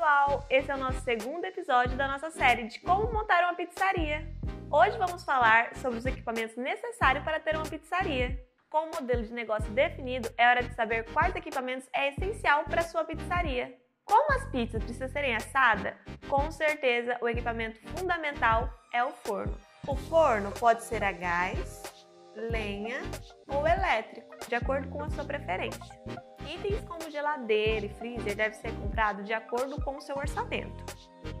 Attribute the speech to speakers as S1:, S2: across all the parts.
S1: pessoal! Esse é o nosso segundo episódio da nossa série de como montar uma pizzaria. Hoje vamos falar sobre os equipamentos necessários para ter uma pizzaria. Com o modelo de negócio definido, é hora de saber quais equipamentos é essencial para sua pizzaria. Como as pizzas precisam serem assadas, com certeza o equipamento fundamental é o forno. O forno pode ser a gás, lenha ou elétrico, de acordo com a sua preferência. Itens como geladeira e freezer devem ser comprados de acordo com o seu orçamento.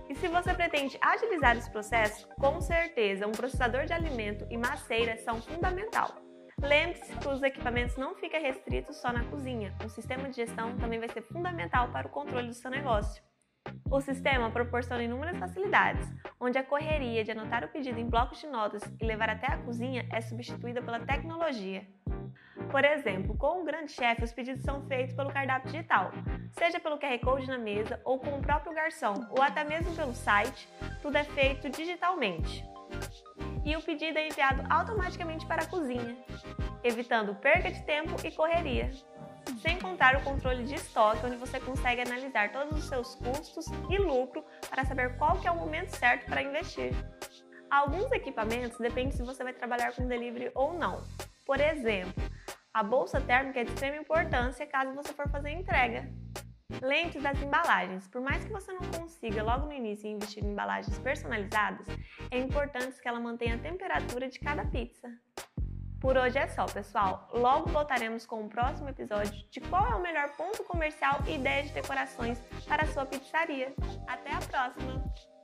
S1: E se você pretende agilizar esse processo, com certeza um processador de alimento e maceira são fundamental. Lembre-se que os equipamentos não ficam restritos só na cozinha. Um sistema de gestão também vai ser fundamental para o controle do seu negócio. O sistema proporciona inúmeras facilidades, onde a correria de anotar o pedido em blocos de notas e levar até a cozinha é substituída pela tecnologia. Por exemplo, com o Grande Chef, os pedidos são feitos pelo cardápio digital, seja pelo QR Code na mesa ou com o próprio garçom, ou até mesmo pelo site, tudo é feito digitalmente. E o pedido é enviado automaticamente para a cozinha, evitando perda de tempo e correria. Sem contar o controle de estoque, onde você consegue analisar todos os seus custos e lucro para saber qual que é o momento certo para investir. Alguns equipamentos dependem se você vai trabalhar com delivery ou não. Por exemplo, a bolsa térmica é de extrema importância caso você for fazer entrega. Lentes das embalagens. Por mais que você não consiga logo no início investir em embalagens personalizadas, é importante que ela mantenha a temperatura de cada pizza. Por hoje é só, pessoal. Logo voltaremos com o próximo episódio de qual é o melhor ponto comercial e ideias de decorações para a sua pizzaria. Até a próxima!